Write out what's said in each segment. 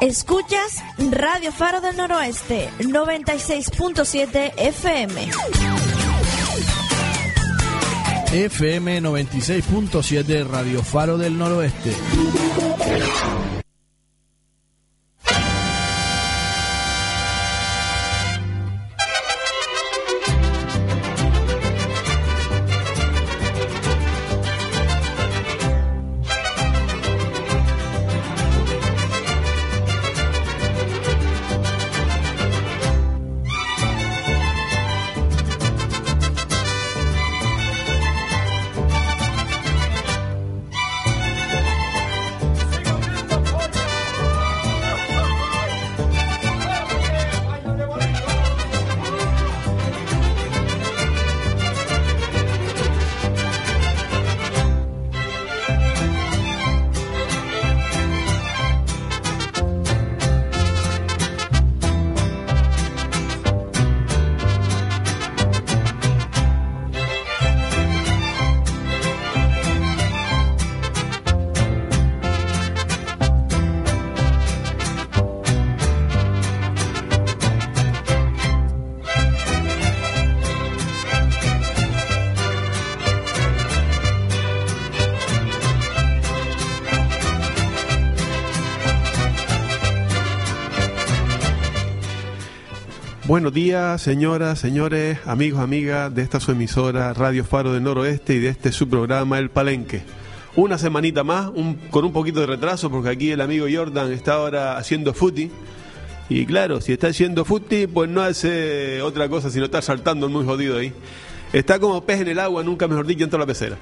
Escuchas Radio Faro del Noroeste 96.7 FM. FM 96.7 Radio Faro del Noroeste. Buenos días, señoras, señores, amigos, amigas de esta su emisora Radio Faro del Noroeste y de este su programa El Palenque. Una semanita más, con un poquito de retraso, porque aquí el amigo Jordan está ahora haciendo footy. Y claro, si está haciendo footy, pues no hace otra cosa sino estar saltando muy jodido ahí. Está como pez en el agua, nunca mejor dicho, dentro de la pecera.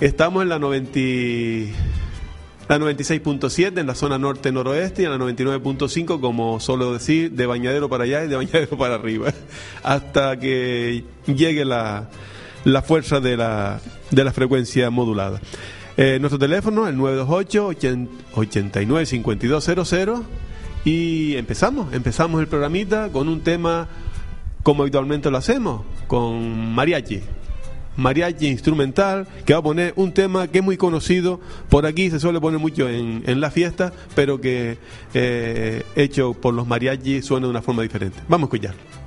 Estamos en la 90 y- la 96.7 en la zona norte-noroeste y en la 99.5, como suelo decir, de bañadero para allá y de bañadero para arriba, hasta que llegue la, la fuerza de la, de la frecuencia modulada. Eh, nuestro teléfono, el 928-895200, y empezamos, empezamos el programita con un tema como habitualmente lo hacemos, con mariachi mariachi instrumental que va a poner un tema que es muy conocido. Por aquí se suele poner mucho en, en la fiesta pero que eh, hecho por los mariachi suena de una forma diferente. Vamos a escuchar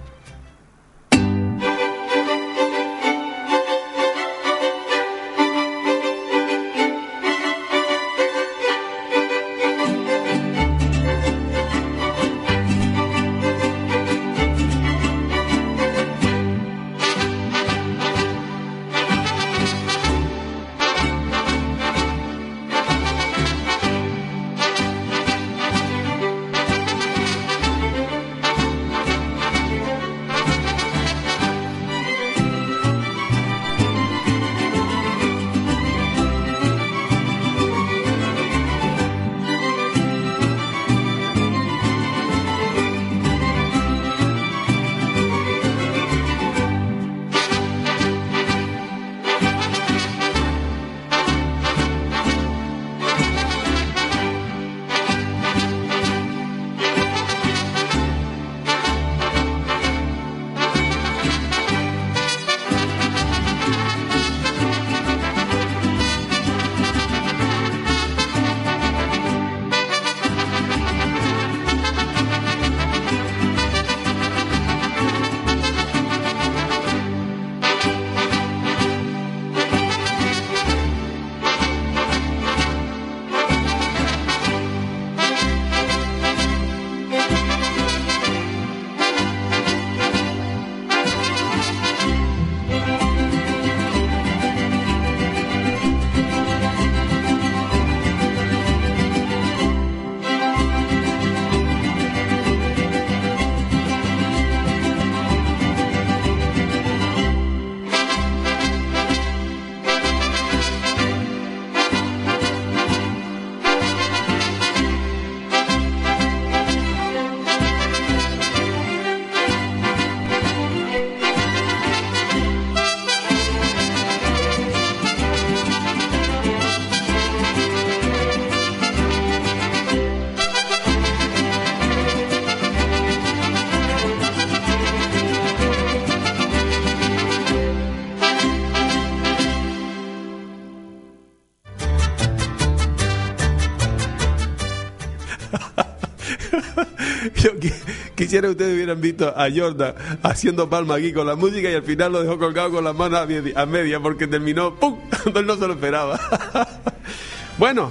quisiera ustedes hubieran visto a Jordan haciendo palma aquí con la música y al final lo dejó colgado con las manos a media, porque terminó, ¡pum! Él no se lo esperaba. bueno,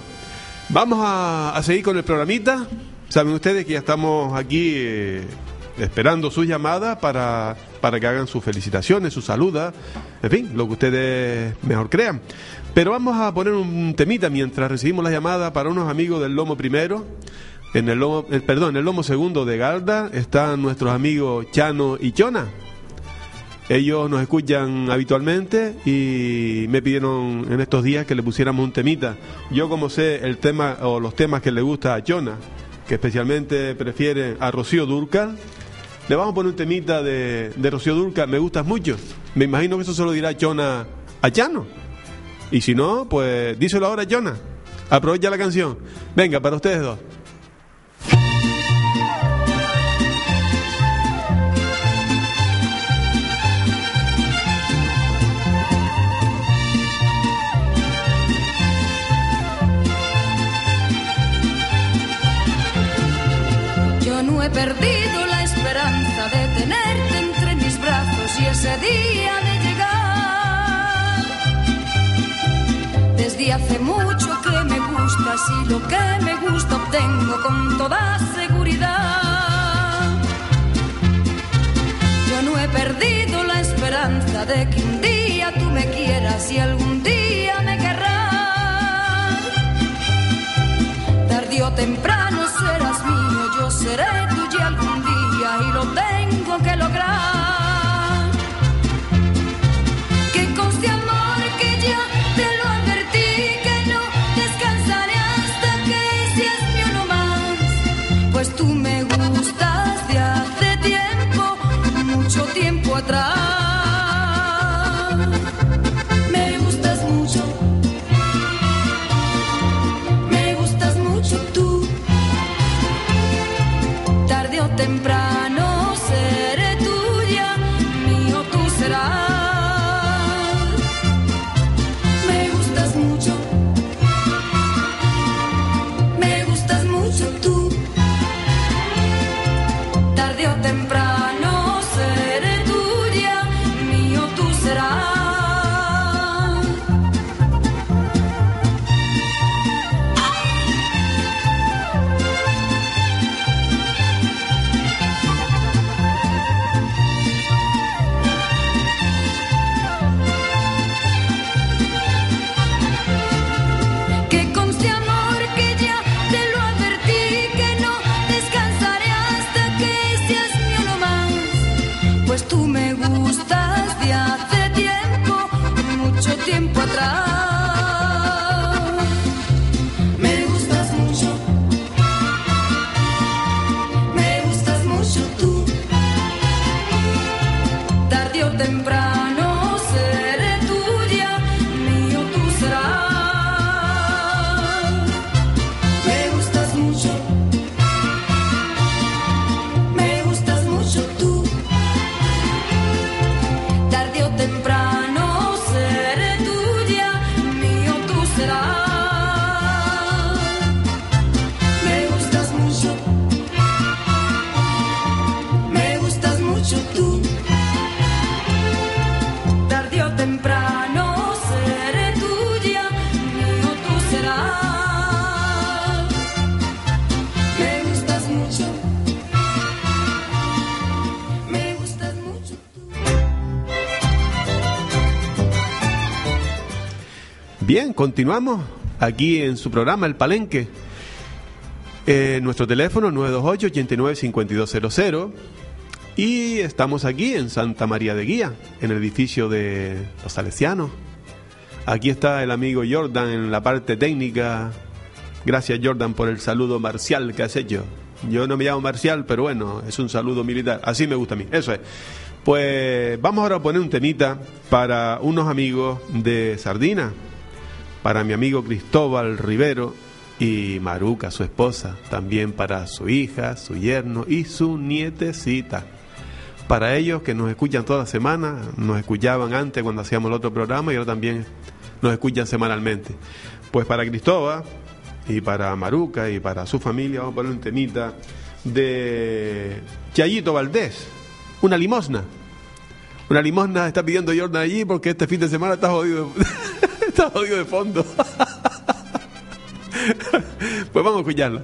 vamos a, seguir con el programita. Saben ustedes que ya estamos aquí eh, esperando sus llamadas para, para que hagan sus felicitaciones, sus saludas, en fin, lo que ustedes mejor crean. Pero vamos a poner un temita mientras recibimos la llamada para unos amigos del Lomo Primero. En el lomo, el, perdón, en el lomo segundo de Galda están nuestros amigos Chano y Chona. Ellos nos escuchan habitualmente y me pidieron en estos días que le pusiéramos un temita. Yo como sé el tema o los temas que le gusta a Chona, que especialmente prefiere a Rocío Durcal, le vamos a poner un temita de, de Rocío Durcal, me gustas mucho. Me imagino que eso se lo dirá Chona a Chano. Y si no, pues díselo ahora, Chona. Aprovecha la canción. Venga, para ustedes dos. Perdido la esperanza de tenerte entre mis brazos y ese día de llegar. Desde hace mucho que me gustas y lo que me gusta obtengo con toda seguridad. Yo no he perdido la esperanza de que un día tú me quieras y algún día me querrás. Tarde o temprano serás mío, yo seré temprano. Continuamos aquí en su programa El Palenque. Eh, nuestro teléfono 928-895200 y estamos aquí en Santa María de Guía, en el edificio de los Salesianos. Aquí está el amigo Jordan en la parte técnica. Gracias Jordan por el saludo marcial que has hecho. Yo no me llamo marcial, pero bueno, es un saludo militar. Así me gusta a mí. Eso es. Pues vamos ahora a poner un temita para unos amigos de Sardina para mi amigo Cristóbal Rivero y Maruca, su esposa, también para su hija, su yerno y su nietecita. Para ellos que nos escuchan toda la semana, nos escuchaban antes cuando hacíamos el otro programa y ahora también nos escuchan semanalmente. Pues para Cristóbal y para Maruca y para su familia vamos a poner un temita de Chayito Valdés, una limosna. Una limosna está pidiendo Jordan allí porque este fin de semana está jodido, está jodido de fondo. pues vamos a escucharla.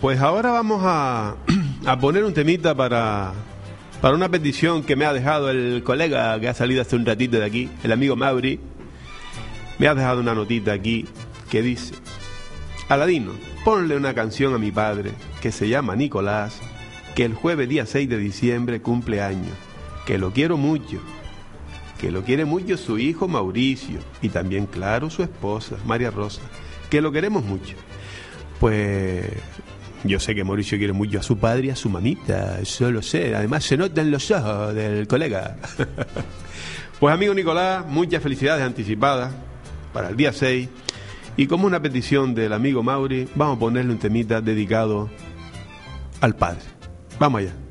Pues ahora vamos a, a poner un temita para, para una petición que me ha dejado el colega que ha salido hace un ratito de aquí, el amigo Mauri. Me ha dejado una notita aquí que dice, Aladino, ponle una canción a mi padre que se llama Nicolás, que el jueves día 6 de diciembre cumple años, que lo quiero mucho, que lo quiere mucho su hijo Mauricio y también, claro, su esposa, María Rosa, que lo queremos mucho. Pues yo sé que Mauricio quiere mucho a su padre y a su mamita, eso lo sé, además se nota en los ojos del colega. pues amigo Nicolás, muchas felicidades anticipadas para el día 6 y como una petición del amigo Mauri, vamos a ponerle un temita dedicado al padre. Vamos allá.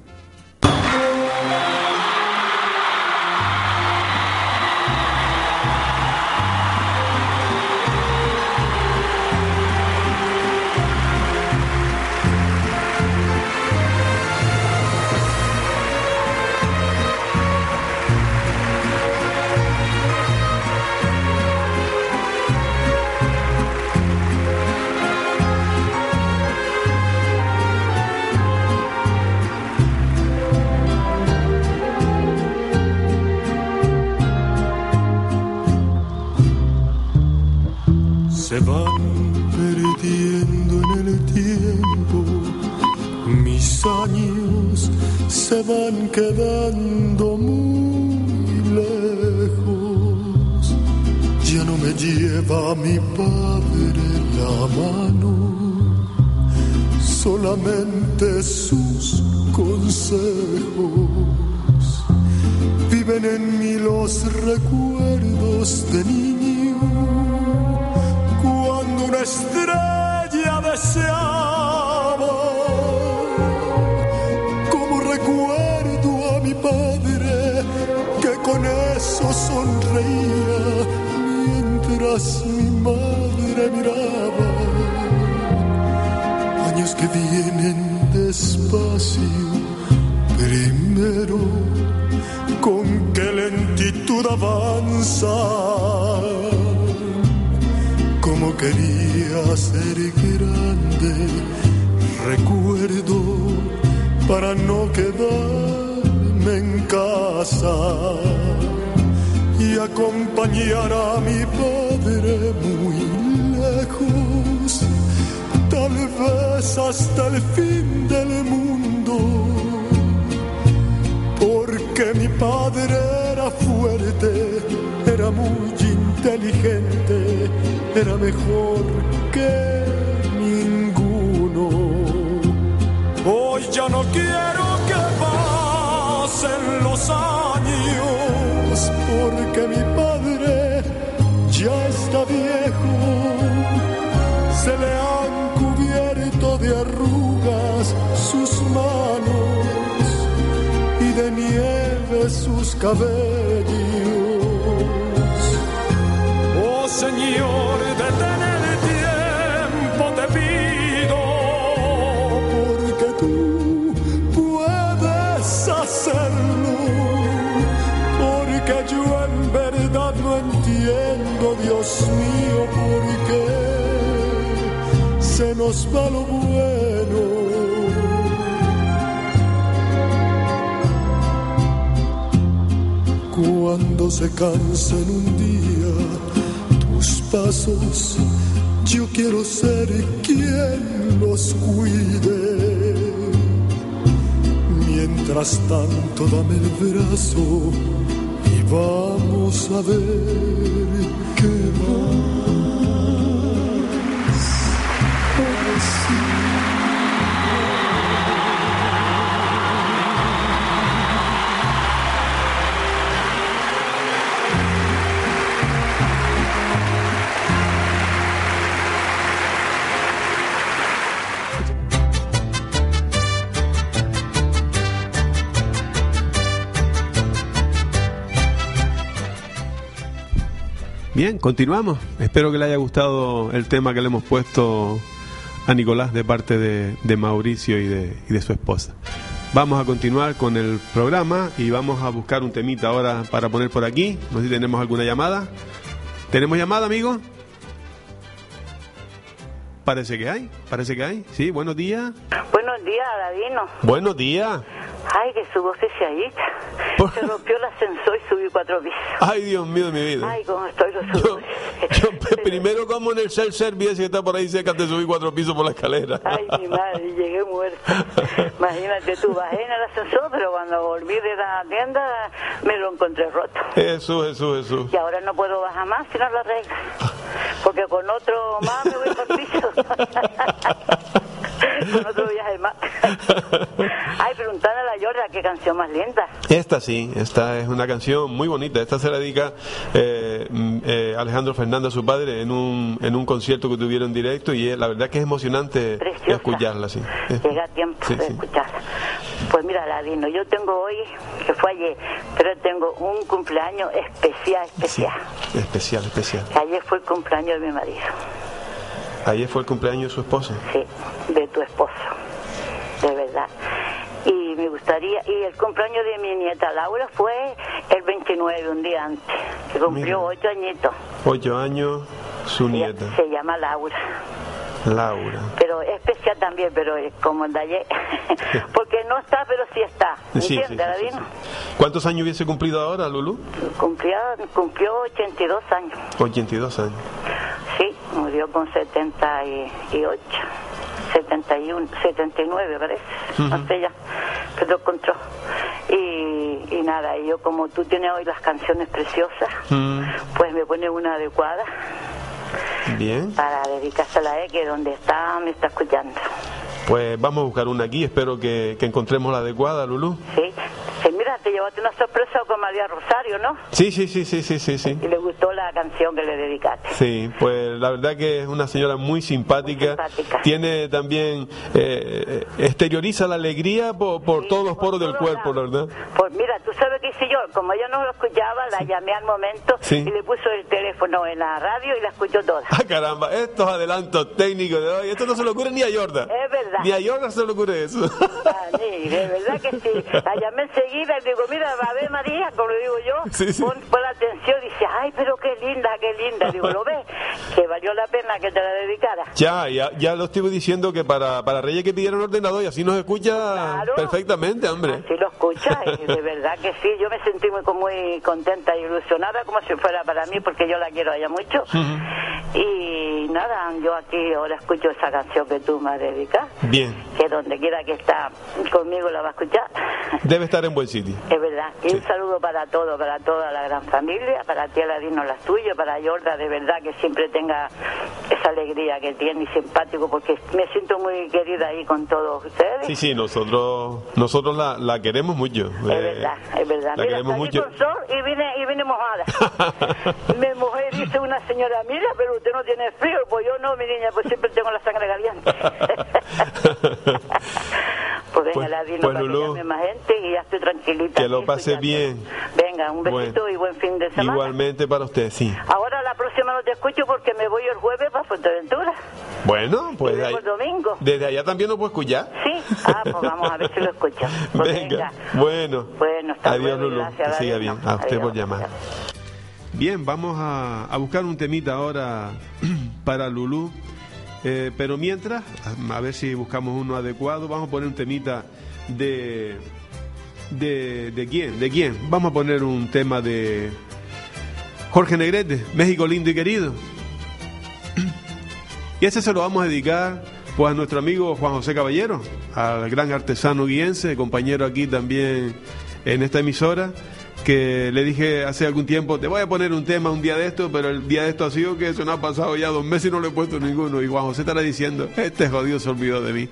Quedando muy lejos. Ya no me lleva mi padre la mano, solamente sus consejos. Viven en mí los recuerdos de niño mientras mi madre miraba. Años que vienen despacio, primero, con qué lentitud avanza. Como quería ser grande, recuerdo para no quedarme en casa y acompañar a mi padre muy lejos, tal vez hasta el fin del mundo, porque mi padre era fuerte, era muy inteligente, era mejor que ninguno. Hoy ya no quiero que pasen los años, porque mi padre ya está viejo. Se le han cubierto de arrugas sus manos y de nieve sus cabellos. Oh Señor, Dios mío, por qué se nos va lo bueno. Cuando se cansen un día tus pasos, yo quiero ser quien los cuide. Mientras tanto, dame el brazo vamos a ver qué más. Bien, continuamos. Espero que le haya gustado el tema que le hemos puesto a Nicolás de parte de, de Mauricio y de, y de su esposa. Vamos a continuar con el programa y vamos a buscar un temita ahora para poner por aquí. No sé si tenemos alguna llamada. ¿Tenemos llamada, amigo? Parece que hay, parece que hay. Sí, buenos días. Buenos días, Aladino. Buenos días. Ay, que su voz ahíta. Por- Se rompió el ascensor y subí cuatro pisos. Ay, Dios mío de mi vida. Ay, cómo estoy los Yo, primero como en el self service que está por ahí cerca de subir cuatro pisos por la escalera. Ay, mi madre, llegué muerta. Imagínate tú, bajé en el ascensor, pero cuando volví de la tienda me lo encontré roto. Jesús, Jesús, Jesús. Y ahora no puedo bajar más si no lo arreglo. Porque con otro más me voy por piso. con otro viaje más. Ay, preguntando a la Yorda qué canción más linda. Esta sí, esta es una canción muy bonita. Esta se la dedica eh, mm, eh, Alejandro Fernández a su padre en un, en un concierto que tuvieron en directo y eh, la verdad que es emocionante Preciosa. escucharla, sí. Llega tiempo Sí, de sí. escuchar. Pues mira, Ladino, yo tengo hoy, que fue ayer, pero tengo un cumpleaños especial, especial. especial, especial. Ayer fue el cumpleaños de mi marido, Ayer fue el cumpleaños de su esposa. sí, de tu esposo, de verdad. Y me gustaría, y el cumpleaños de mi nieta Laura fue el 29, un día antes, que cumplió Mira. ocho añitos. Ocho años, su nieta, Se llama Laura. Laura. pero es especial también, pero es como el de ayer, porque no está, pero sí está, Sí, sí, ¿entiendes, sí. ¿Cuántos años hubiese cumplido ahora, Lulu? Cumplió, cumplió 82 años, 82 años. sí, murió con 78, 71, 79 parece, no sé ya, pero encontró. Y, y nada, y yo como tú tienes hoy las canciones preciosas, Mm, pues me pone una adecuada bien. para dedicársela a él, que donde está me está escuchando. Pues vamos a buscar una aquí. Espero que, que encontremos la adecuada, Lulu. Sí, te llevaste una sorpresa con María Rosario, ¿no? Sí, sí, sí, sí, sí, sí, sí. Y le gustó la canción que le dedicaste. Sí, pues la verdad que es una señora muy simpática. Muy simpática. Tiene también, eh, exterioriza la alegría por, por Sí, todos los por poros del cuerpo, lados. ¿verdad? Pues mira, tú sabes que hice yo, como ella no lo escuchaba, la llamé al momento Sí. y le puso el teléfono en la radio y la escuchó toda. Ah, caramba, estos adelantos técnicos de hoy, esto no se le ocurre ni a Jordan. Es verdad. Ni a Yorga se le ocurre eso. Ah, sí, de verdad que sí. La llamé enseguida y digo, mira, a ver María, como digo yo, Sí, sí. Pon, pon atención. Dice, ay, pero qué linda, qué linda. Digo, ¿lo ves? Que valió la pena que te la dedicara. Ya, ya, ya lo estuve diciendo que para, para Reyes que pidieron ordenador y así nos escucha Claro. perfectamente, hombre. Si lo escucha, y de verdad que sí. Yo me sentí muy, muy contenta y ilusionada, como si fuera para mí, porque yo la quiero a ella mucho. Y nada, yo aquí ahora escucho esa canción que tú me has dedicado, Bien, que donde quiera que está conmigo la va a escuchar. debe estar en buen sitio. Es verdad. Y un saludo para todos, para toda la gran familia, para ti, Aladino, las tuyas, para Yorda, de verdad que siempre tenga esa alegría que tiene y simpático, porque me siento muy querida ahí con todos ustedes. Sí, sí, nosotros nosotros la, la queremos mucho. Es Eh, verdad, es verdad. La Mira, queremos mucho. con sol y vine, y vine mojada. mi mujer dice una señora, mira, pero usted no tiene frío. Pues yo no, mi niña, pues siempre tengo la sangre caliente. pues venga, para Lulú, que más gente y ya estoy tranquilita. Que lo pase bien. Venga, un besito Bueno. y buen fin de semana. Igualmente para usted, sí. Ahora la próxima no te escucho porque me voy el jueves para Fuerteventura. Bueno, pues ahí- el domingo. desde allá también lo puedo escuchar. Sí, ah, pues vamos a ver si lo escucho. Pues Venga, bueno. Bueno, hasta Adiós, y Lulu. gracias, Que siga bien. A usted por Adiós. llamar. Bien, vamos a, a buscar un temita ahora para Lulú. Eh, pero mientras, a ver si buscamos uno adecuado, vamos a poner un temita de. ¿De, de quién? ¿De quién? Vamos a poner un tema de Jorge Negrete, México lindo y querido. Y ese se lo vamos a dedicar pues a nuestro amigo Juan José Caballero, al gran artesano guiense, compañero aquí también en esta emisora, que le dije hace algún tiempo, te voy a poner un tema un día de esto, pero el día de esto ha sido que eso no ha pasado ya dos meses y no le he puesto ninguno. Y Juan José estará diciendo, este jodido se olvidó de mí.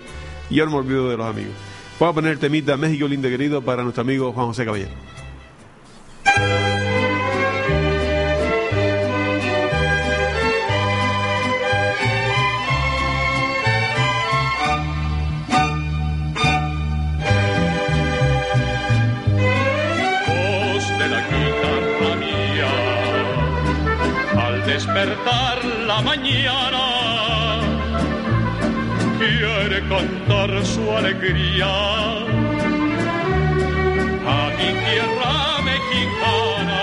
Yo no me olvido de los amigos. Voy a poner el temita México lindo y querido para nuestro amigo Juan José Caballero. Alegría a mi tierra mexicana.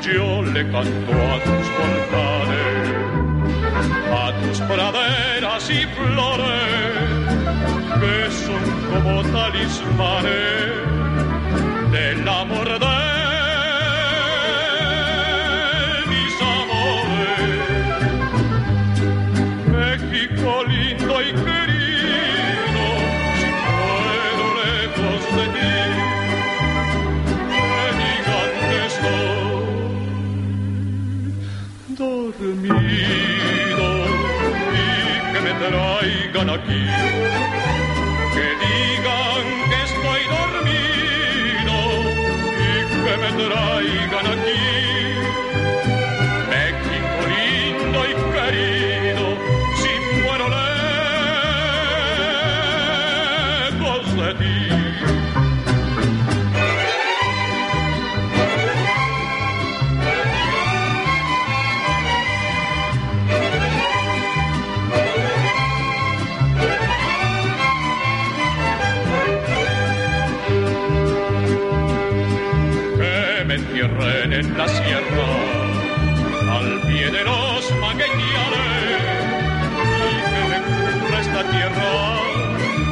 Yo le canto a tus volcanes, a tus praderas y flores que son como talismanes del amor de aqui.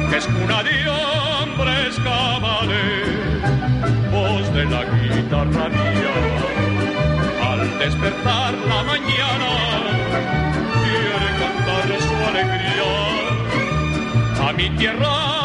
Que es cuna de hombres cabales voz de la guitarra mía al despertar la mañana quiere cantar su alegría a mi tierra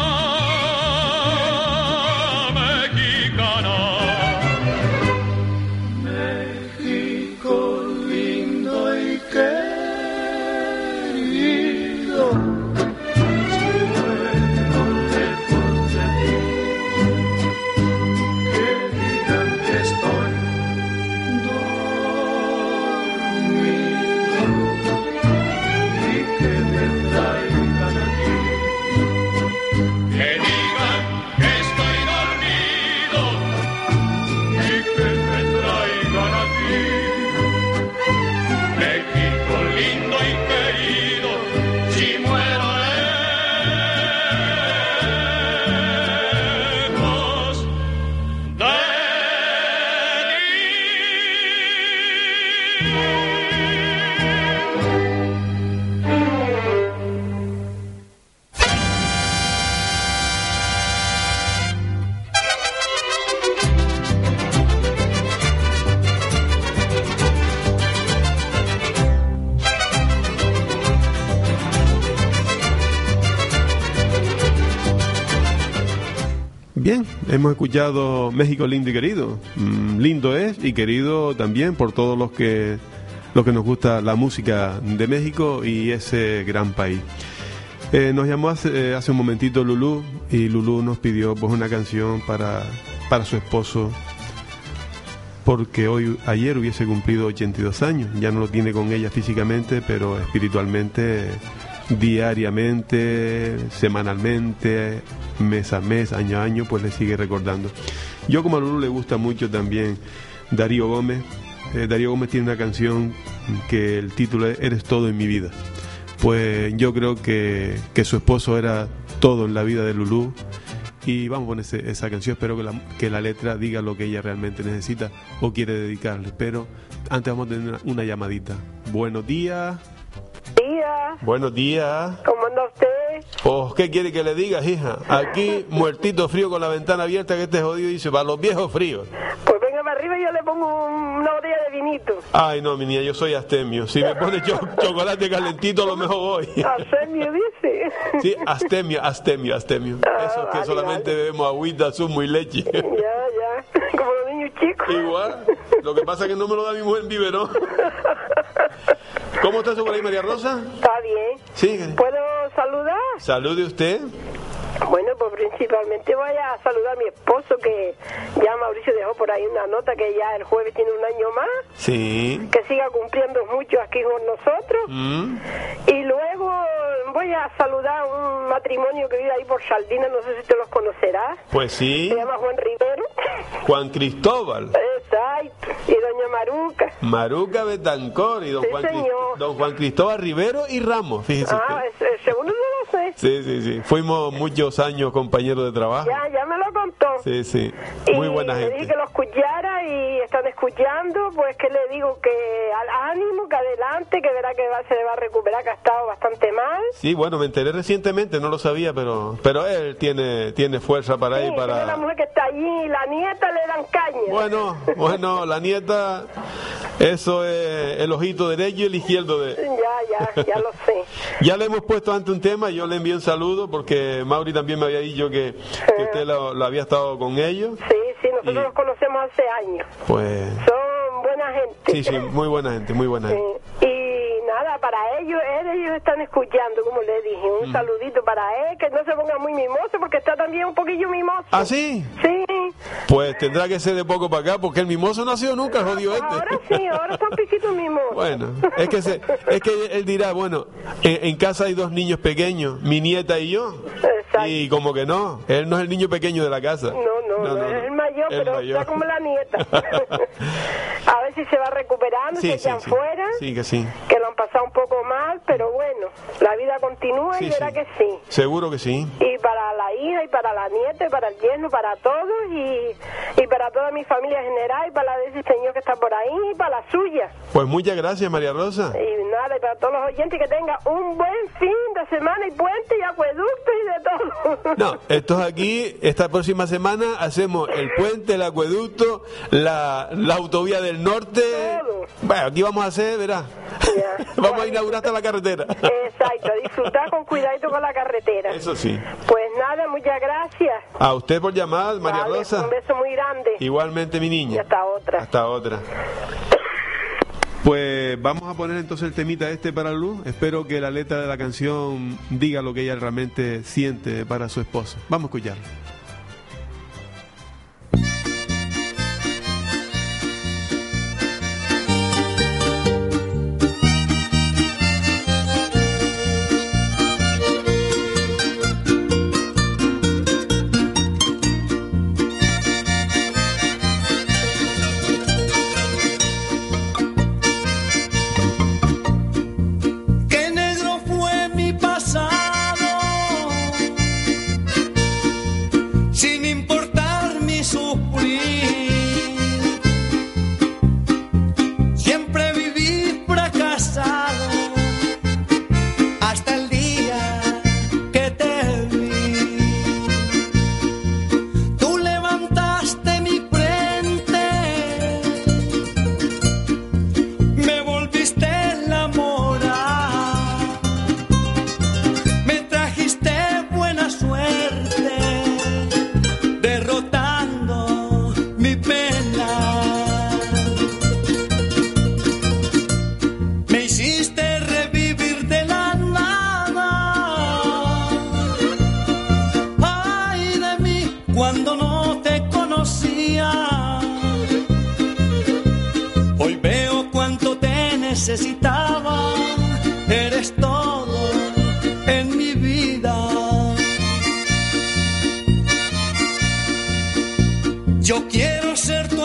hemos escuchado México lindo y querido. Mm, lindo es y querido también por todos los que los que nos gusta la música de México y ese gran país. Eh, nos llamó hace, eh, hace un momentito Lulú y Lulú nos pidió pues una canción para, para su esposo porque hoy ayer hubiese cumplido 82 años. Ya no lo tiene con ella físicamente, pero espiritualmente, diariamente, semanalmente, mes a mes, año a año, pues le sigue recordando. Yo como a Lulu le gusta mucho también Darío Gómez. Eh, Darío Gómez tiene una canción que el título es Eres todo en mi vida. Pues yo creo que, que su esposo era todo en la vida de Lulú y vamos poner ese- esa canción. Espero que la, que la letra diga lo que ella realmente necesita o quiere dedicarle. Pero antes vamos a tener una, una llamadita. Buenos días. Buenos días. ¿cómo anda usted? Oh, ¿qué quiere que le digas, hija? Aquí, muertito frío con la ventana abierta, que este jodido dice, para los viejos fríos. Pues venga para arriba y yo le pongo un- una botella de vinito. Ay, no, mi niña, yo soy astemio. Si me pone cho- chocolate calentito, a lo mejor voy. Arsenio dice. Sí, astemio, astemio, astemio. Eso es que vale, solamente bebemos agüita, zumo y leche. Ya, ya, como los niños chicos. Igual. Lo que pasa es que no me lo da mi mujer en biberón. ¿Cómo está eso por ahí, María Rosa? Está bien. Sí. ¿Puedo saludar? Salude usted. Bueno, pues principalmente voy a saludar a mi esposo que ya Mauricio dejó por ahí una nota que ya el jueves tiene un año más, Sí. que siga cumpliendo mucho aquí con nosotros. Mm. Y luego voy a saludar a un matrimonio que vive ahí por Saldina, no sé si te los conocerás. Pues sí. Se llama Juan Rivero. Juan Cristóbal. Exacto. Y doña Maruca. Maruca Betancor y don, Sí, Juan, señor. don Juan Cristóbal Rivero y Ramos, fíjese Ah, es- el segundo no lo sé. Sí, sí, sí. Fuimos muchos años compañeros de trabajo. Ya, ya contó. Sí, sí. Y Muy buena le dije gente. que lo escuchara y están escuchando, pues que le digo que al ánimo, que adelante, que verá que va- se le va a recuperar, que ha estado bastante mal. Sí, bueno, me enteré recientemente, no lo sabía, pero pero él tiene tiene fuerza para Sí, ir para la mujer que está allí y la nieta le dan caña. Bueno, bueno, la nieta eso es el ojito derecho y el izquierdo de Ya, ya, ya lo sé. Ya le hemos puesto ante un tema, yo le envié un saludo porque Mauri también me había dicho que, que usted lo, lo había estado con ellos. Sí, sí, nosotros Y- los conocemos hace años. Pues Son buena gente. sí, sí, muy buena gente, muy buena gente. Sí. Y nada, para ellos, ellos están escuchando, como le dije. Un Mm. saludito para él, que no se ponga muy mimoso, porque está también un poquillo mimoso. ¿Ah, sí? Sí. Pues tendrá que ser de poco para acá porque el mimoso no ha sido nunca, jodido este. Ahora sí, ahora está un piquito mimoso. Bueno, es que, se- es que él dirá, bueno, en, en casa hay dos niños pequeños, mi nieta y yo. Y como que no, él no es el niño pequeño de la casa. No, no, no, es el mayor, El pero mayor. está como la nieta. a ver si se va recuperando, Sí, se sí, echan sí. fuera, Sí, que sí. que lo han pasado un poco mal, pero bueno, la vida continúa Sí, y verá sí. que sí. Seguro que sí. Y para la hija, y para la nieta, y para el yerno, para todos, y, y para toda mi familia en general, y para la de ese señor que está por ahí, y para la suya. Pues muchas gracias, María Rosa. Y nada, y para todos los oyentes que tengan un buen fin de semana, y puente, y acueducto, y de todo. No, estos aquí, esta próxima semana hacemos el puente, el acueducto, la, la autovía del norte. Bueno, aquí vamos a hacer, verá. vamos a inaugurar hasta la carretera. Exacto, disfrutar con cuidadito con la carretera. Eso sí. Pues nada, muchas gracias. A usted por llamar, María Vale, Rosa. Un beso muy grande. Igualmente, mi Y niña. hasta otra. Hasta otra. Pues vamos a poner entonces el temita este para Luz. Espero que la letra de la canción diga lo que ella realmente siente para su esposo. Vamos a escucharlo. Ser tu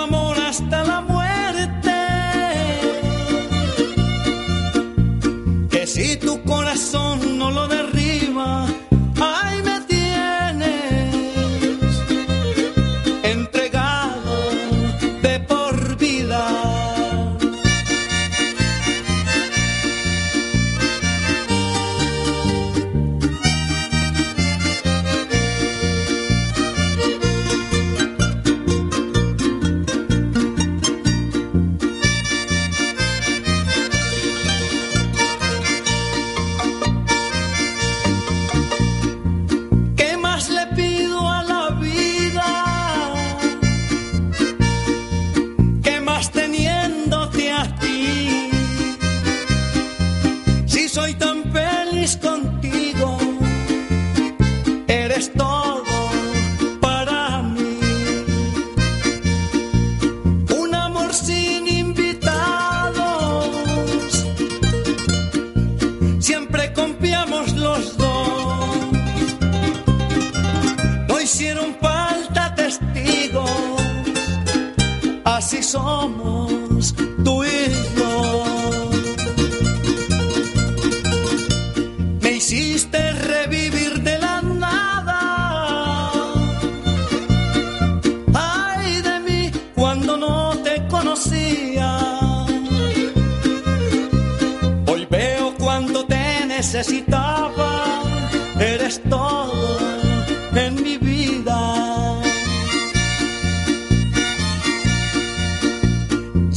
necesitaba. Eres todo en mi vida.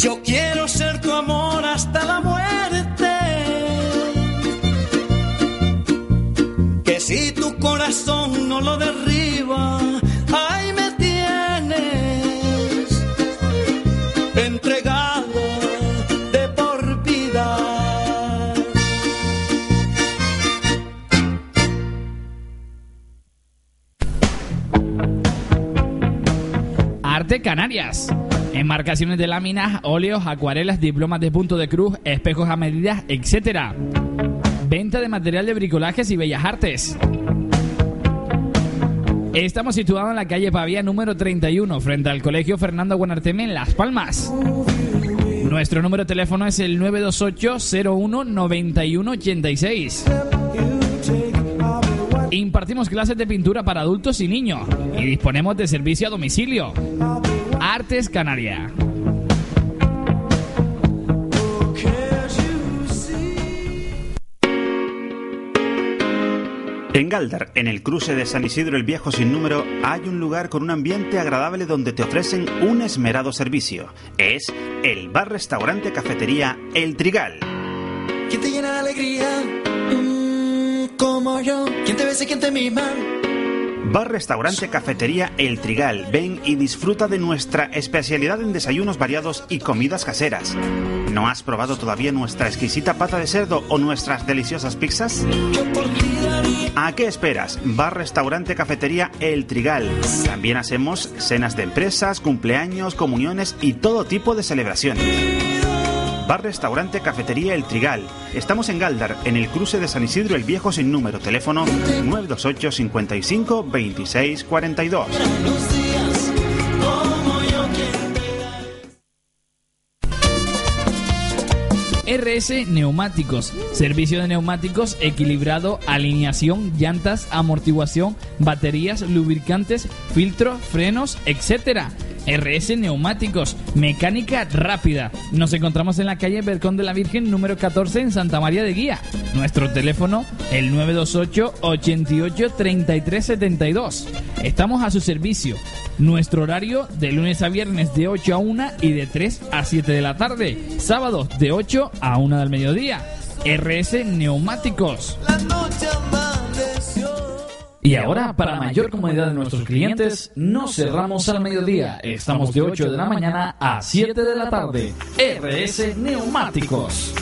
Yo quiero ser tu amor hasta la muerte. Que si tu corazón no lo derriba, Enmarcaciones de láminas, óleos, acuarelas, diplomas de punto de cruz, espejos a medidas, etc. Venta de material de bricolajes y bellas artes. Estamos situados en la calle Pavía número 31, frente al Colegio Fernando Guanarteme en Las Palmas. Nuestro número de teléfono es el 928 01 91 86. Impartimos clases de pintura para adultos y niños y disponemos de servicio a domicilio. Artes Canaria. En Galdar, en el cruce de San Isidro el Viejo sin número, hay un lugar con un ambiente agradable donde te ofrecen un esmerado servicio. Es el bar-restaurante cafetería El Trigal. ¿Quién te llena de alegría? Mm, como yo. ¿Quién te besa y quién te mima? Bar Restaurante Cafetería El Trigal. Ven y disfruta de nuestra especialidad en desayunos variados y comidas caseras. ¿No has probado todavía nuestra exquisita pata de cerdo o nuestras deliciosas pizzas? ¿A qué esperas? Bar Restaurante Cafetería El Trigal. También hacemos cenas de empresas, cumpleaños, comuniones y todo tipo de celebraciones. Bar Restaurante Cafetería El Trigal. Estamos en Galdar, en el cruce de San Isidro el Viejo sin número. Teléfono 928 55 26 42. RS Neumáticos. Servicio de neumáticos equilibrado, alineación, llantas, amortiguación, baterías, lubricantes, filtro, frenos, etc. RS Neumáticos, mecánica rápida. Nos encontramos en la calle Bercón de la Virgen número 14 en Santa María de Guía. Nuestro teléfono el 928 88 33 72. Estamos a su servicio. Nuestro horario de lunes a viernes de 8 a 1 y de 3 a 7 de la tarde. Sábados de 8 a 1 del mediodía. RS Neumáticos. Y ahora, para mayor comodidad de nuestros clientes, no cerramos al mediodía. Estamos de 8 de la mañana a 7 de la tarde. RS Neumáticos.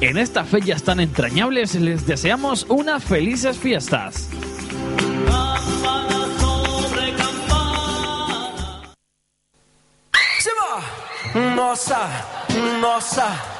En estas fechas tan entrañables les deseamos unas felices fiestas. Se va. Nossa, nossa,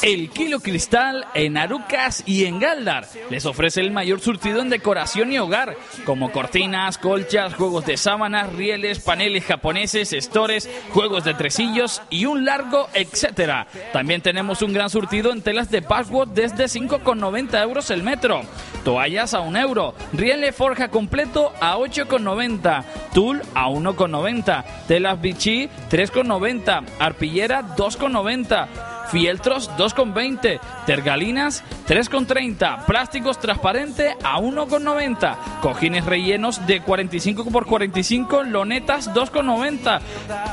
El Kilo Cristal en Arucas y en Galdar les ofrece el mayor surtido en decoración y hogar, como cortinas, colchas, juegos de sábanas, rieles, paneles japoneses, estores, juegos de tresillos y un largo etcétera. También tenemos un gran surtido en telas de patchwork desde 5,90 euros el metro, toallas a 1 euro, riele forja completo a 8,90, tul a 1,90, telas Vichy 3,90, arpillera 2,90. Fieltros 2,20, tergalinas 3,30, plásticos transparente a 1,90, cojines rellenos de 45 por 45, lonetas 2,90,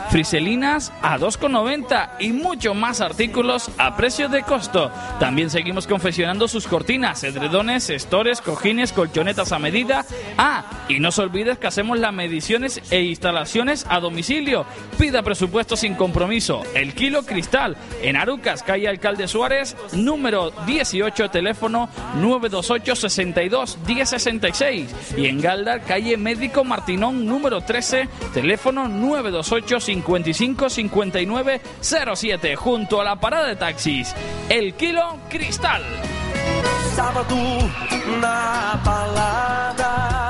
friselinas a 2,90 y mucho más artículos a precio de costo. También seguimos confeccionando sus cortinas, edredones, estores, cojines, colchonetas a medida. Ah, y no se olvides que hacemos las mediciones e instalaciones a domicilio. Pida presupuesto sin compromiso. El Kilo Cristal en Arucas, calle Alcalde Suárez, número 18, teléfono 928 62 1066 y en Galdar, calle Médico Martinón, número 13, teléfono 928 55 59 07, junto a la parada de taxis. El Kilo Cristal. Sábado na balada.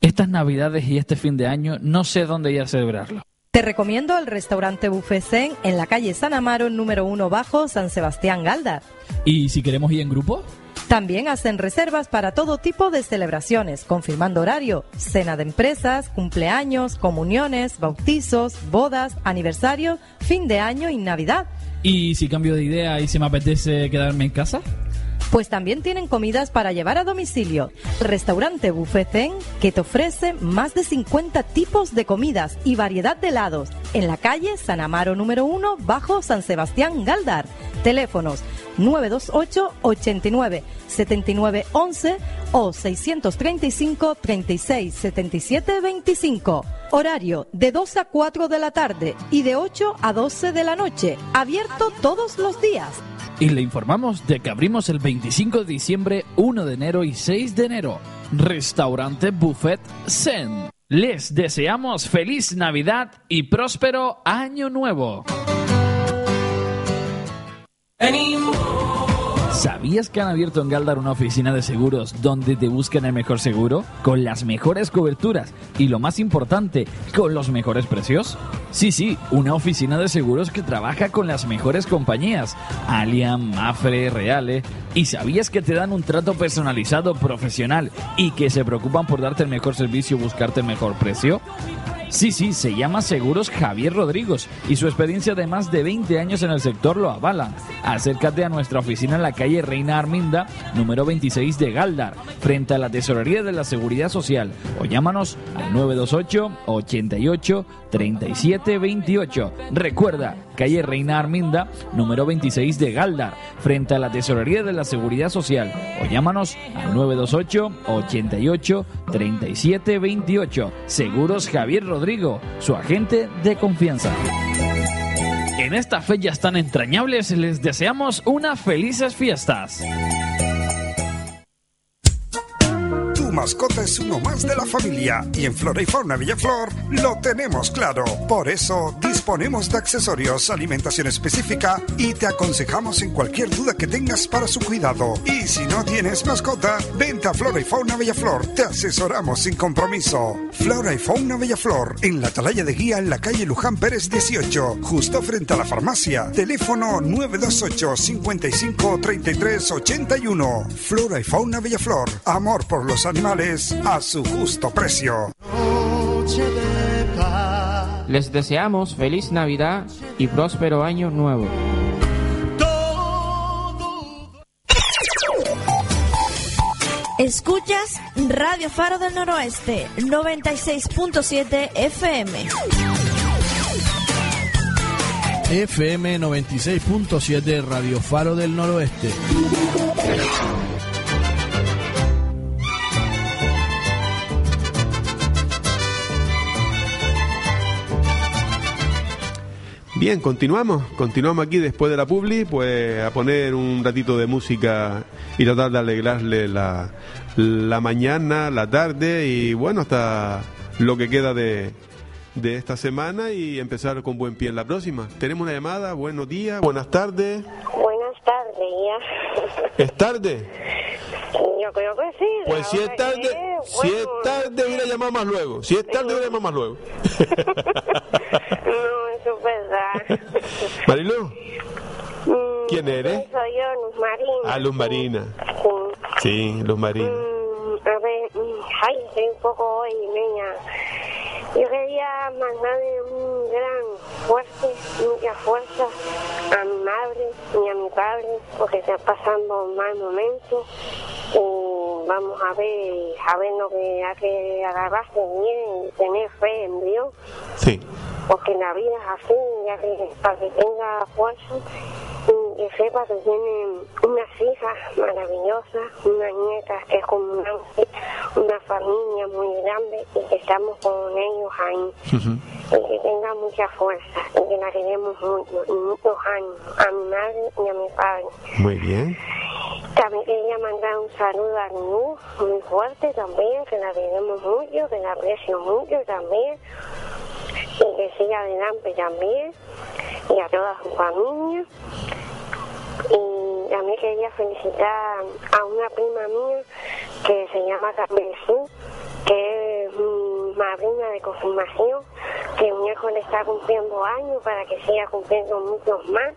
Estas navidades y este fin de año no sé dónde ir a celebrarlo. Te recomiendo el restaurante Buffet Zen en la calle San Amaro, número 1 bajo, San Sebastián Galda. ¿Y si queremos ir en grupo? También hacen reservas para todo tipo de celebraciones, confirmando horario, cena de empresas, cumpleaños, comuniones, bautizos, bodas, aniversarios, fin de año y Navidad. ¿Y si cambio de idea y se me apetece quedarme en casa? Pues también tienen comidas para llevar a domicilio. Restaurante Buffet Zen que te ofrece más de 50 tipos de comidas y variedad de helados en la calle San Amaro número 1 bajo San Sebastián Galdar. Teléfonos 928 89 79 11 o 635 36 77 25. Horario de 2 a 4 de la tarde y de 8 a 12 de la noche. Abierto todos los días. Y le informamos de que abrimos el 25 de diciembre, 1 de enero y 6 de enero. Restaurante Buffet Zen. Les deseamos feliz Navidad y próspero Año Nuevo. ¿Sabías que han abierto en Galdar una oficina de seguros donde te buscan el mejor seguro? Con las mejores coberturas y lo más importante, con los mejores precios. Sí, sí, una oficina de seguros que trabaja con las mejores compañías. Allianz, Mafre, Reale. ¿Y sabías que te dan un trato personalizado, profesional y que se preocupan por darte el mejor servicio y buscarte el mejor precio? Sí, sí, se llama Seguros Javier Rodríguez y su experiencia de más de 20 años en el sector lo avala. Acércate a nuestra oficina en la calle Reina Arminda, número 26 de Galdar, frente a la Tesorería de la Seguridad Social, o llámanos al 928 88 37 28. Recuerda, calle Reina Arminda, número 26 de Galdar, frente a la Tesorería de la Seguridad Social, o llámanos al 928 88 37 28. Seguros Javier Rodrigo, su agente de confianza. En estas fechas tan entrañables les deseamos unas felices fiestas. Mascota es uno más de la familia y en Flora y Fauna Villaflor lo tenemos claro. Por eso disponemos de accesorios, alimentación específica y te aconsejamos en cualquier duda que tengas para su cuidado. Y si no tienes mascota, vente a Flora y Fauna Villaflor. Te asesoramos sin compromiso. Flora y Fauna Villaflor en la Atalaya de Guía en la calle Luján Pérez 18, justo frente a la farmacia. Teléfono 928 55 33 81. Flora y Fauna Villaflor. Amor por los animales a su justo precio. Les deseamos feliz Navidad y próspero año nuevo. Escuchas Radio Faro del Noroeste 96.7 FM. FM 96.7 Radio Faro del Noroeste. Bien, continuamos. Continuamos aquí después de la publi, pues a poner un ratito de música y tratar de alegrarle la, la mañana, la tarde y bueno, hasta lo que queda de, de esta semana y empezar con buen pie en la próxima. Tenemos una llamada, buenos días, buenas tardes. Buenas tardes, ya. ¿Es tarde? Yo creo que sí. Pues si es tarde, si es tarde, hubiera llamado más luego. Si es tarde, hubiera llamado más luego. No, eso es verdad. Marilu, Mm, ¿quién eres? Soy yo, Luz Marina. Ah, Luz Marina. Sí. Sí, Luz Marina. Mm, a ver, mm, ay, estoy un poco hoy, niña. Yo quería mandarle un gran fuerte, mucha fuerza a mi madre y a mi padre, porque están pasando un mal momento. Y vamos a ver, a ver lo que hay que agarrarse bien y tener fe en Dios, Sí. porque la vida es así, ya que para que tenga fuerza y que sepa que tiene unas hijas maravillosas, una nieta que es como una familia muy grande y que estamos con ellos ahí. Y que tenga mucha fuerza y que la queremos mucho y muchos años a mi madre y a mi padre. Muy bien. También quería mandar un saludo a Luz, muy fuerte también, que la queremos mucho, que la aprecio mucho también, y que siga adelante también, y a toda su familia. Y también quería felicitar a una prima mía que se llama Carmen que es mi madrina de confirmación, que mi hijo le está cumpliendo años para que siga cumpliendo muchos más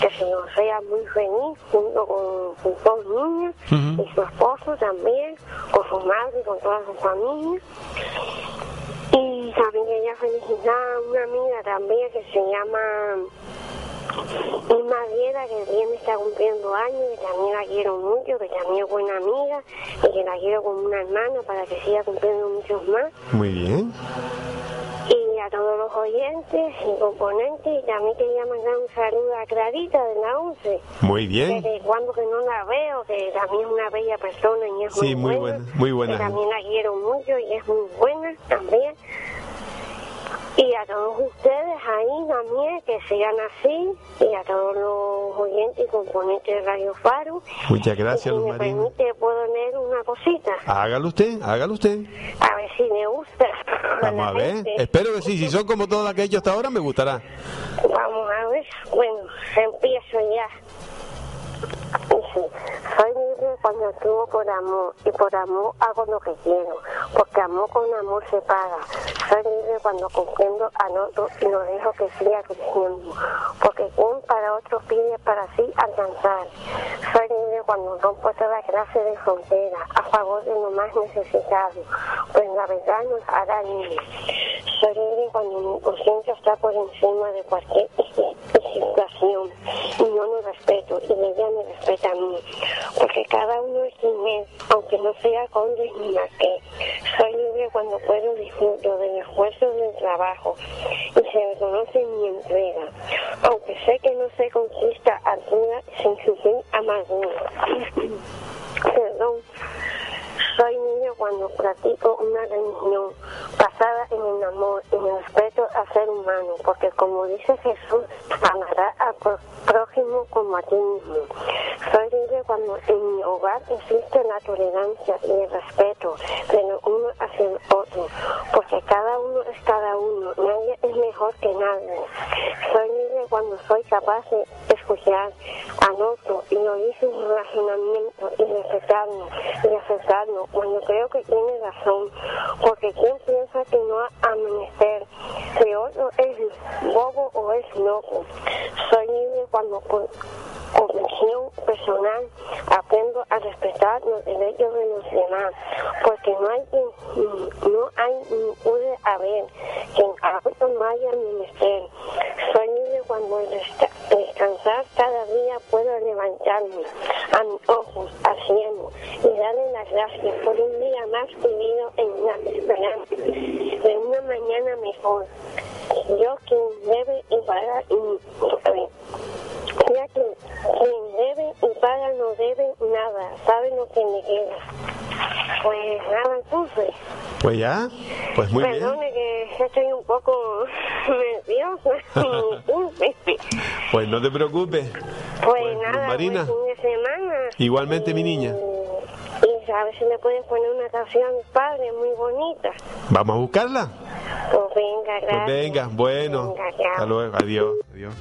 que se nos sea muy feliz junto con sus dos niños y su esposo también, con su madre y con toda su familia. También quería felicitar a una amiga también que se llama Irma Viera, que también está cumpliendo años, que también la quiero mucho, que también es buena amiga y que la quiero como una hermana para que siga cumpliendo muchos más Muy bien. y a todos los oyentes y componentes y también quería mandar un saludo a Clarita de la 11 Muy bien. desde cuando que no la veo que también es una bella persona y es Sí, muy muy buena, muy que buena. también la quiero mucho y es muy buena también y a todos ustedes ahí también que sigan así y a todos los oyentes y componentes de Radio Faro Muchas y gracias, si Luz me permite puedo leer una cosita Hágalo usted, hágalo usted. a ver si me gusta Vamos a ver. gente. Espero que sí. Si son como todas las que he hecho hasta ahora, me gustará. Vamos a ver, bueno, empiezo ya. Soy libre cuando actúo por amor y por amor hago lo que quiero, porque amor con amor se paga. Soy libre cuando comprendo al otro y lo dejo que siga creciendo, porque quien para otro pide para sí alcanzar. Soy libre cuando rompo toda clase de fronteras a favor de lo más necesitado, pues la verdad nos hará libres. Soy libre cuando mi conciencia está por encima de cualquier situación y yo no respeto y ella me respeta a mí, porque cada uno es es, aunque no sea ni marqués. Soy libre cuando puedo disfruto del esfuerzo del trabajo y se reconoce mi entrega, aunque sé que no se conquista altura sin sufrir amargura. Perdón. Soy niño cuando practico una religión basada en el amor y el respeto ser humano, porque como dice Jesús, amará al prójimo como a ti mismo. Soy libre cuando en mi hogar existe la tolerancia y el respeto de lo uno hacia el otro, porque cada uno es cada uno, nadie es mejor que nadie. Soy libre cuando soy capaz de escuchar al otro y oír su razonamiento y respetarlo y aceptarlo cuando creo que tiene razón, porque quien piensa que no ha menester que otro es bobo o es loco. Soy libre cuando por convicción personal aprendo a respetar los derechos de los demás, porque no hay quien- no hay ni puede haber quien no haya menester. Soy libre cuando descansar cada día puedo levantarme a mis ojos al cielo y darle las gracias por un día más vivido en la esperanza de una mañana mejor. Yo quien debe y paga y ya que quien debe y paga no debe nada, sabe lo que me queda. Pues nada, entonces, Pues ya, pues muy bien. perdone que estoy un poco nerviosa. Pues no te preocupes. pues nada, Marina. buen fin de semana. Igualmente, mi niña. Y a ver si me pueden poner una canción, padre, muy bonita. Vamos a buscarla. Pues venga, Pues gracias. venga, bueno. Venga. Hasta luego, adiós, adiós.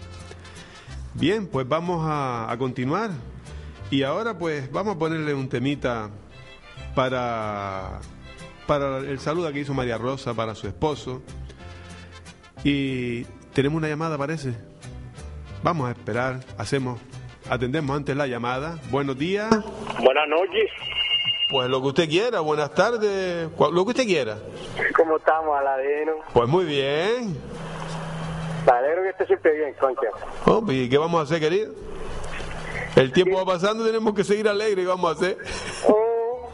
Bien, pues vamos a, a continuar. Y ahora pues vamos a ponerle un temita para, para el saludo que hizo María Rosa para su esposo. Y tenemos una llamada, parece. Vamos a esperar, hacemos, atendemos antes la llamada. Buenos días. Buenas noches. Pues lo que usted quiera, buenas tardes, lo que usted quiera. ¿Cómo estamos, Aladino? Pues muy bien. Me alegro que esté siempre bien, concha. Oh, pues, ¿Y qué vamos a hacer, querido? El tiempo va pasando, tenemos que seguir alegres. ¿Qué vamos a hacer? Oh,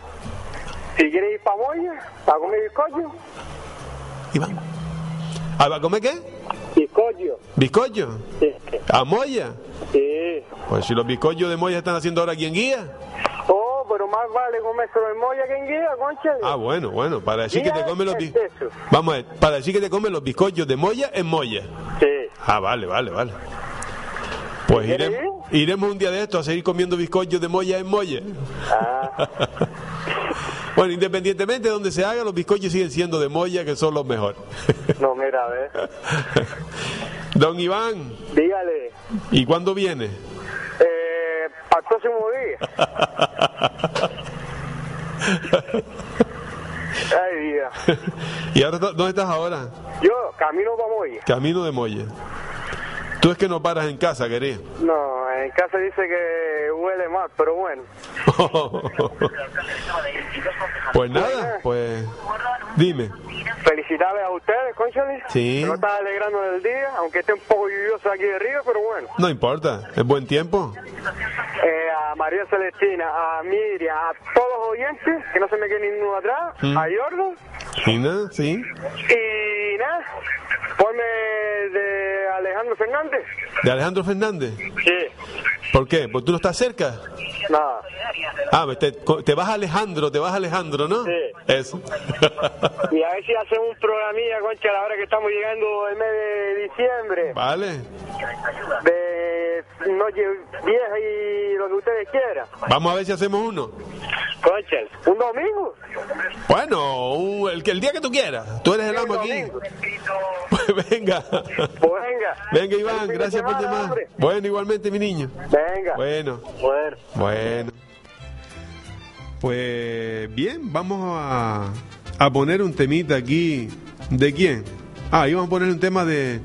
si quieres ir para Moya, para comer bizcocho, ¿Ah, ¿Va a comer qué? bizcocho. ¿Bizcocho? Sí. ¿A Moya? Sí. Pues si los bizcochos de Moya están haciendo ahora aquí en Guía. Pero más vale comérselo en Moya que en Guía, concha. Ah, bueno, bueno, para decir que te comen los bizcochos. Vamos a ver, para decir que te comen los bizcochos de Moya en Moya. Sí. Ah, vale, vale, vale. Pues ¿Quieres iremos, iremos un día de esto a seguir comiendo bizcochos de Moya en Moya. Ah. bueno, independientemente de donde se haga, los bizcochos siguen siendo de Moya, que son los mejores. No, mira, a ver. Don Iván, Dígale, ¿y cuándo viene? El próximo día. Ay, vida. ¿Y ahora dónde estás ahora? Yo camino para Moya. Camino de Moya. Tú es que no paras en casa, querido. No, en casa dice que huele mal, pero bueno. Pues nada, pues dime. Felicitarles a ustedes, conchale. Sí. Se nos está alegrando del día, aunque esté un poco lluvioso aquí de Río, pero bueno. No importa, es buen tiempo. Eh, a María Celestina, a Miriam, a todos los oyentes, que no se me quede ninguno atrás, Mm. a Jordan, ¿Y nada? Sí. y nada, ponme de Alejandro Fernández. ¿De Alejandro Fernández? Sí. ¿Por qué? ¿Porque tú no estás cerca? Nada. Ah, te, te vas a Alejandro, te vas a Alejandro, ¿no? Sí. Eso. Y a ver si hacemos un programilla, concha, a la hora que estamos llegando el mes de diciembre, vale. de noche vieja y lo que ustedes quieran. Vamos a ver si hacemos uno. Concha, un domingo. Bueno, un- el, que- el día que tú quieras. Tú eres el amo aquí. Pues venga. Pues venga. Venga, Iván, fin de gracias por llamar. hombre. Bueno, igualmente, mi niño. Venga. Bueno. Bueno. Bueno. Pues bien, vamos a, a poner un temita aquí. ¿De quién? Ah, íbamos a poner un tema de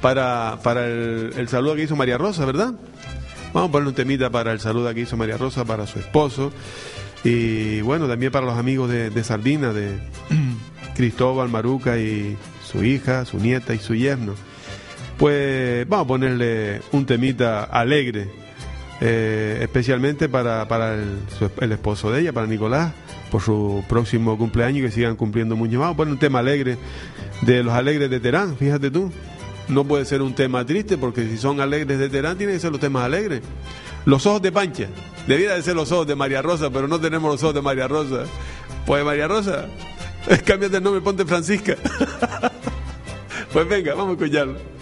para, para el, el saludo que hizo María Rosa, ¿verdad? Vamos a poner un temita para el saludo que hizo María Rosa para su esposo. Y bueno, también para los amigos de, de Sardina, de Cristóbal, Maruca y su hija, su nieta y su yerno. Pues vamos a ponerle un temita alegre, eh, especialmente para, para el, esposo de ella, para Nicolás, por su próximo cumpleaños que sigan cumpliendo mucho más. Vamos a poner un tema alegre de los alegres de Terán, fíjate tú. No puede ser un tema triste porque si son alegres de Terán tienen que ser los temas alegres. Los ojos de Pancha. Debiera de ser los ojos de María Rosa, pero no tenemos los ojos de María Rosa. Pues María Rosa, cámbiate el nombre, ponte Francisca. pues venga, vamos a escucharlo.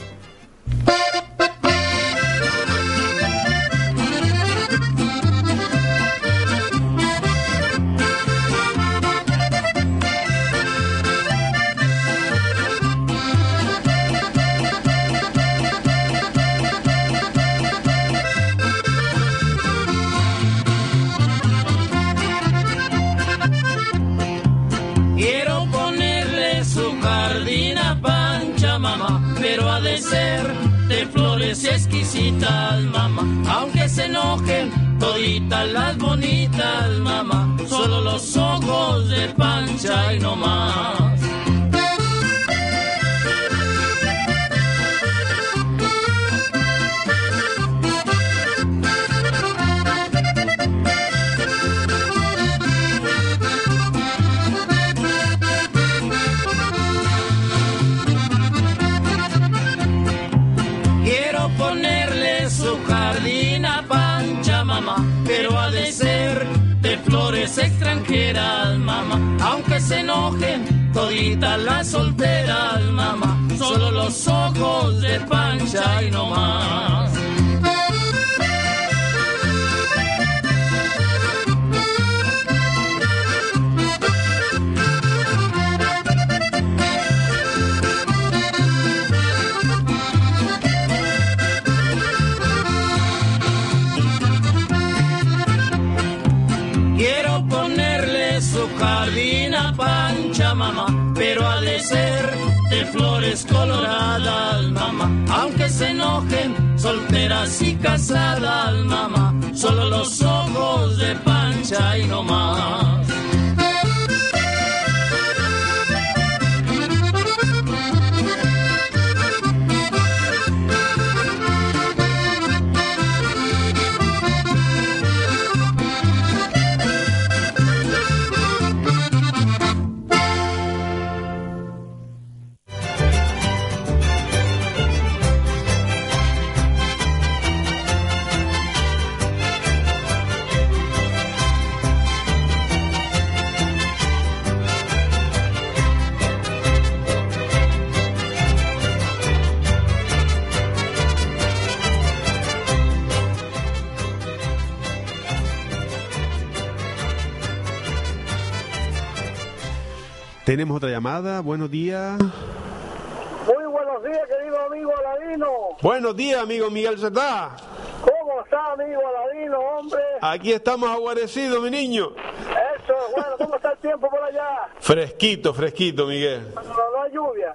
Mamá. Aunque se enojen toditas las bonitas, mamá, solo los ojos de Pancha y no más. Enojen toditas las solteras, mamá, solo los ojos de Pancha y no más. De flores coloradas, mamá. Aunque se enojen solteras y casadas, mamá, solo los ojos de pancha y no más. Tenemos otra llamada. Buenos días. Muy buenos días, querido amigo Aladino. Buenos días, amigo Miguel Cerdá. ¿Cómo está, amigo Aladino, hombre? Aquí estamos aguarecidos, mi niño. Eso, bueno, ¿cómo está el tiempo por allá? Fresquito, fresquito, Miguel. No, no hay lluvia.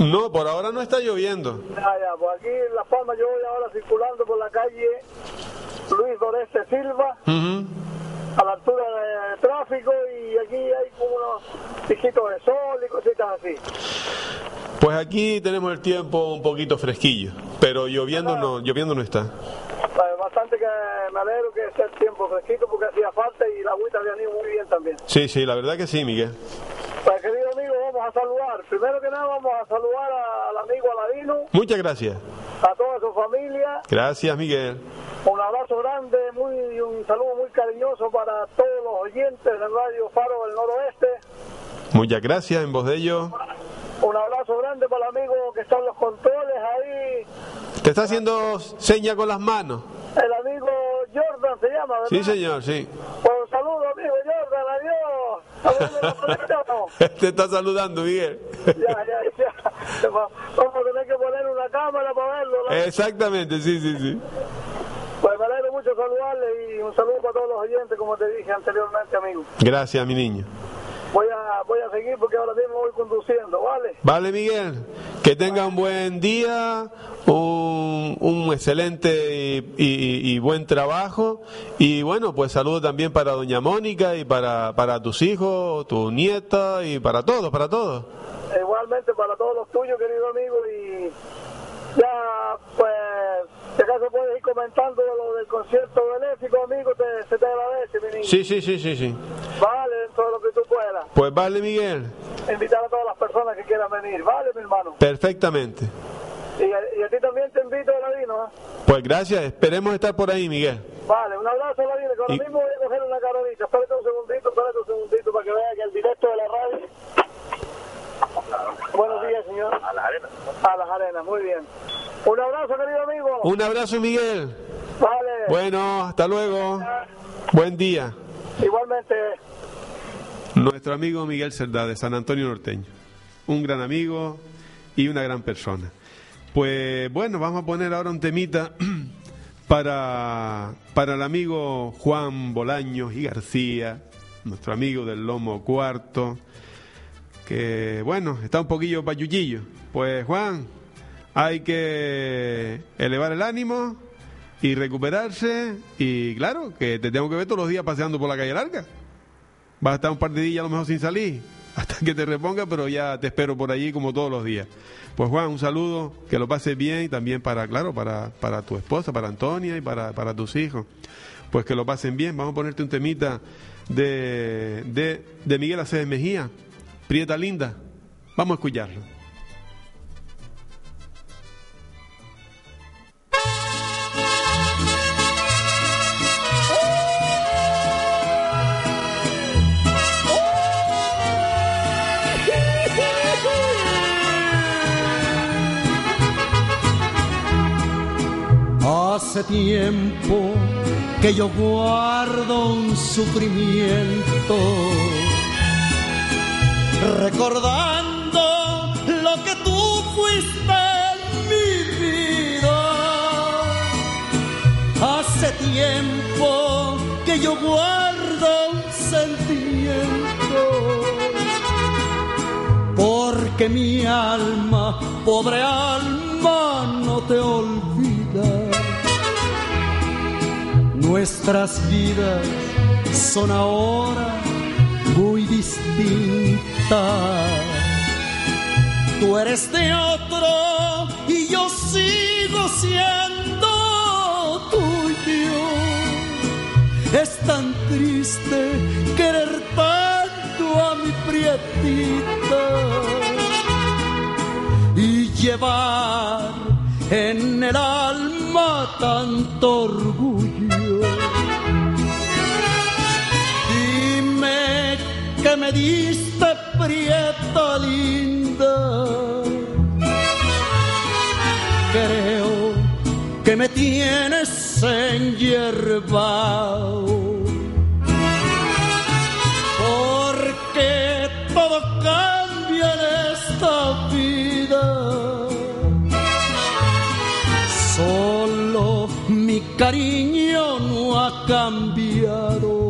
No, por ahora no está lloviendo. Ya, ya, pues aquí en Las Palmas yo voy ahora circulando por la calle Luis Doreste Silva, Ujú. A la altura de tráfico, y aquí hay como unos piquitos de sol y cositas así. Pues aquí tenemos el tiempo un poquito fresquillo, pero lloviendo no, lloviendo no está. Bastante que me alegro que esté el tiempo fresquito porque hacía falta y la agüita había ido muy bien también. Sí, sí, la verdad que sí, Miguel. Pues querido amigo, vamos a saludar. Primero que nada vamos a saludar al amigo Aladino, Muchas gracias. A toda su familia. Gracias, Miguel. Un abrazo grande, muy y un saludo muy cariñoso para todos los oyentes del Radio Faro del Noroeste. Muchas gracias en voz de ellos. Un abrazo grande para el amigo que está en los controles ahí, Te está haciendo seña con las manos. el amigo Jordan se llama, ¿verdad? Sí, señor, sí. Pues un saludo, amigo Jordan, adiós. Te está saludando, Miguel. Ya, ya, ya. Vamos a tener que poner una cámara para verlo. ¿no? Exactamente, sí, sí, sí. Pues me alegro mucho saludarle y un saludo para todos los oyentes, como te dije anteriormente, amigo. Gracias, mi niño. Voy a, voy a seguir porque ahora mismo voy conduciendo, ¿vale? Vale, Miguel. Que tenga un buen día, un, un excelente y, y- y buen trabajo. Y bueno, pues saludo también para doña Mónica y para, para tus hijos, tu nieta y para todos, para todos. Igualmente para todos los tuyos, querido amigo, y ya, pues, si acaso puedes ir comentando lo del concierto benéfico, amigo, te, se te agradece, mi niño. Sí, sí, sí, sí, sí. Vale, dentro de lo que tú puedas. Pues vale, Miguel. Invitar a todas las personas que quieran venir, ¿vale, mi hermano? Perfectamente. Y a, y a ti también te invito, Ladino, ¿eh? Pues gracias. Esperemos estar por ahí, Miguel. Vale, un abrazo, Ladino, que ahora Y- mismo voy a coger una caronita. Espérate un segundito, espérate un segundito para que vea que el directo de la radio... Buenos días, señor. A las arenas. A las arenas, muy bien. Un abrazo, querido amigo. Un abrazo, Miguel. Vale. Bueno, hasta luego. Buen día. Igualmente. Nuestro amigo Miguel Cerdá de San Antonio Norteño. Un gran amigo y una gran persona. Pues bueno, vamos a poner ahora un temita para, para el amigo Juan Bolaños y García, nuestro amigo del Lomo Cuarto, que bueno, está un poquillo payullillo. Pues Juan, hay que elevar el ánimo y recuperarse y claro, que te tengo que ver todos los días paseando por la calle larga. Vas a estar un par de días a lo mejor sin salir, hasta que te reponga, pero ya te espero por allí como todos los días. Pues Juan, un saludo, que lo pases bien y también para, claro, para, para tu esposa, para Antonia y para, para tus hijos. Pues que lo pasen bien. Vamos a ponerte un temita de, de, de Miguel Aceves Mejía, Prieta Linda. Vamos a escucharlo. Hace tiempo que yo guardo un sufrimiento, recordando lo que tú fuiste en mi vida. Hace tiempo que yo guardo un sentimiento, porque mi alma, pobre alma, no te olvida. Nuestras vidas son ahora muy distintas. Tú eres de otro y yo sigo siendo tuyo. Es tan triste querer tanto a mi prietita y llevar en el alma tanto orgullo. Me diste prieta linda. Creo que me tienes en Porque todo cambia en esta vida. Solo mi cariño no ha cambiado.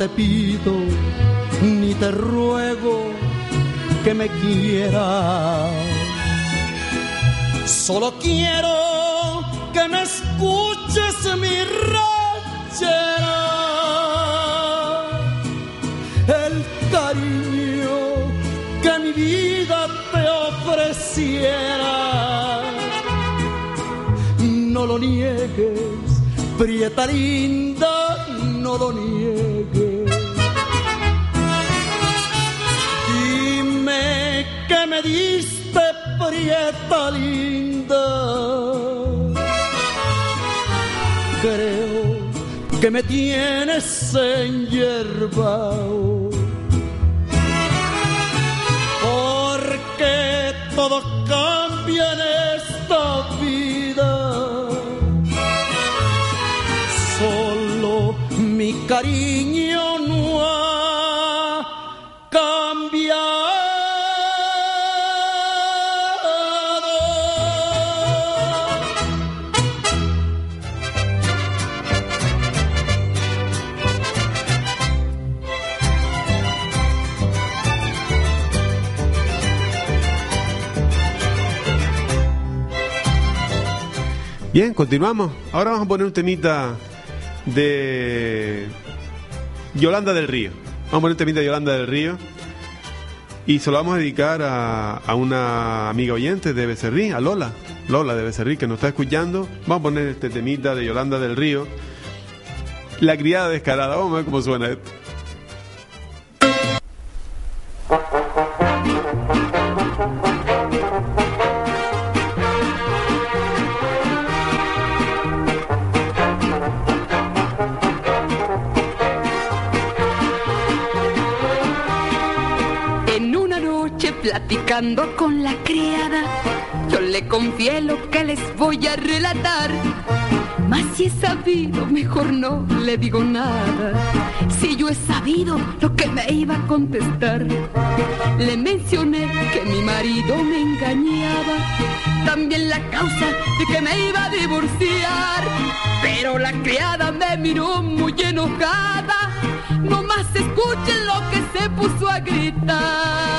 Te pido ni te ruego que me quieras. Solo quiero que me escuches mi ranchera. El cariño que mi vida te ofreciera. No lo niegues, prieta linda, no lo niegues. Me tienes en hierba. Porque todo cambia en esta vida. Solo mi cariño Bien, continuamos. Ahora vamos a poner un temita de Yolanda del Río. Vamos a poner un temita de Yolanda del Río. Y se lo vamos a dedicar a, a una amiga oyente de Becerrí, a Lola. Lola de Becerrí, que nos está escuchando. Vamos a poner este temita de Yolanda del Río. La criada descarada. Vamos a ver cómo suena esto. Lo que les voy a relatar. Mas si he sabido, mejor no le digo nada. Si yo he sabido lo que me iba a contestar, le mencioné que mi marido me engañaba. También la causa de que me iba a divorciar. Pero la criada me miró muy enojada. No más escuchen lo que se puso a gritar.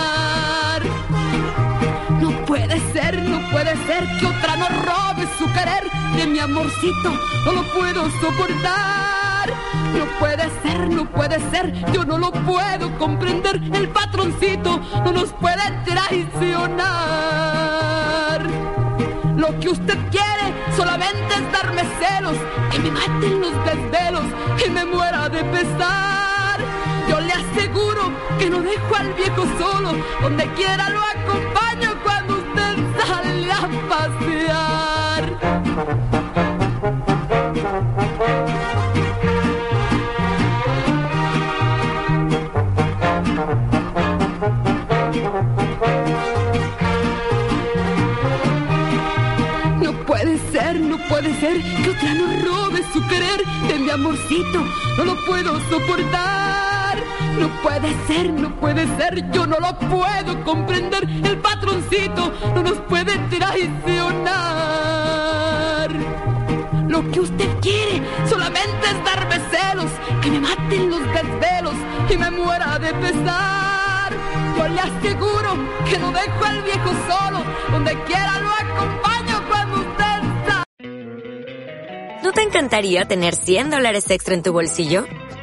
Puede ser, no puede ser que otra no robe su querer de mi amorcito. No lo puedo soportar. No puede ser, no puede ser, yo no lo puedo comprender. El patroncito no nos puede traicionar. Lo que usted quiere solamente es darme celos, que me maten los desvelos y me muera de pesar. Yo le aseguro que no dejo al viejo solo, donde quiera lo acompaño sale a pasear. puede ser, no puede ser que otra nos robe su querer de mi amorcito. No lo puedo soportar. No puede ser, no puede ser, yo no lo puedo comprender. El patroncito no nos puede traicionar. Lo que usted quiere solamente es darme celos, que me maten los desvelos y me muera de pesar. Yo le aseguro que no dejo al viejo solo, donde quiera lo acompaño cuando usted está. ¿No te encantaría tener 100 dólares extra en tu bolsillo?